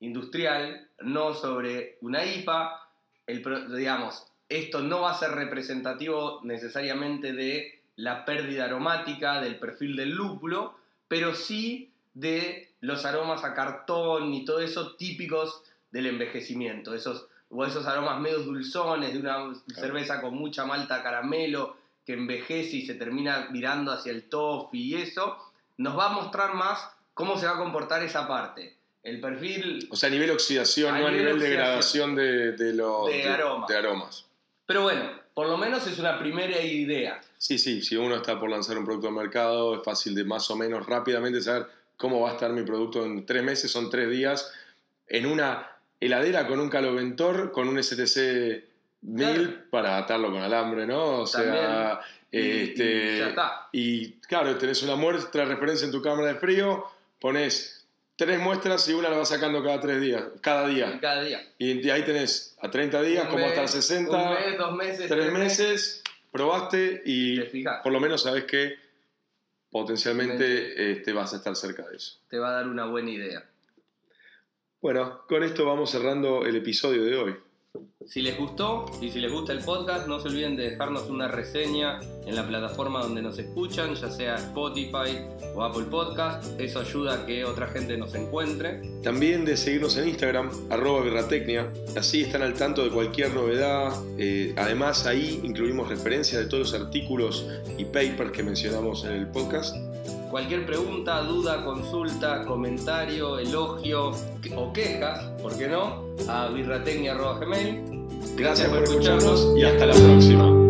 industrial, no sobre una IPA. El, digamos, esto no va a ser representativo necesariamente de la pérdida aromática, del perfil del lúpulo, pero sí de los aromas a cartón y todo eso típicos del envejecimiento, esos, o esos aromas medio dulzones de una cerveza con mucha malta caramelo que envejece y se termina virando hacia el toffee y eso, nos va a mostrar más cómo se va a comportar esa parte. El perfil O sea, a nivel oxidación, A no a nivel degradación de, de los- De aroma. de aromas. Pero bueno, por lo menos es una primera idea. Sí, sí, si uno está por lanzar un producto al mercado, es fácil de más o menos rápidamente saber cómo va a estar mi producto en tres meses, son tres días, en una heladera con un caloventor, con un STC 1000 Claro. para atarlo con alambre, ¿no? O sea, Y- y este, ya está. y claro, tenés una muestra de referencia en tu cámara de frío, pones tres muestras y una la vas sacando cada tres días, cada día. Cada día. Y ahí tenés a 30 días, Un como hasta mes, 60, Un mes, dos meses. tres meses, probaste y por lo menos sabes que potencialmente este, vas a estar cerca de eso. Te va a dar una buena idea. Bueno, con esto vamos cerrando el episodio de hoy. Si les gustó y si les gusta el podcast, no se olviden de dejarnos una reseña en la plataforma donde nos escuchan, ya sea Spotify o Apple Podcast. Eso ayuda a que otra gente nos encuentre. También de seguirnos en Instagram, arroba birratecnia. Así están al tanto de cualquier novedad. Eh, además, ahí incluimos referencias de todos los artículos y papers que mencionamos en el podcast. Cualquier pregunta, duda, consulta, comentario, elogio o quejas, ¿por qué no? A birratecnia.gmail. Gracias por escucharnos y hasta la próxima.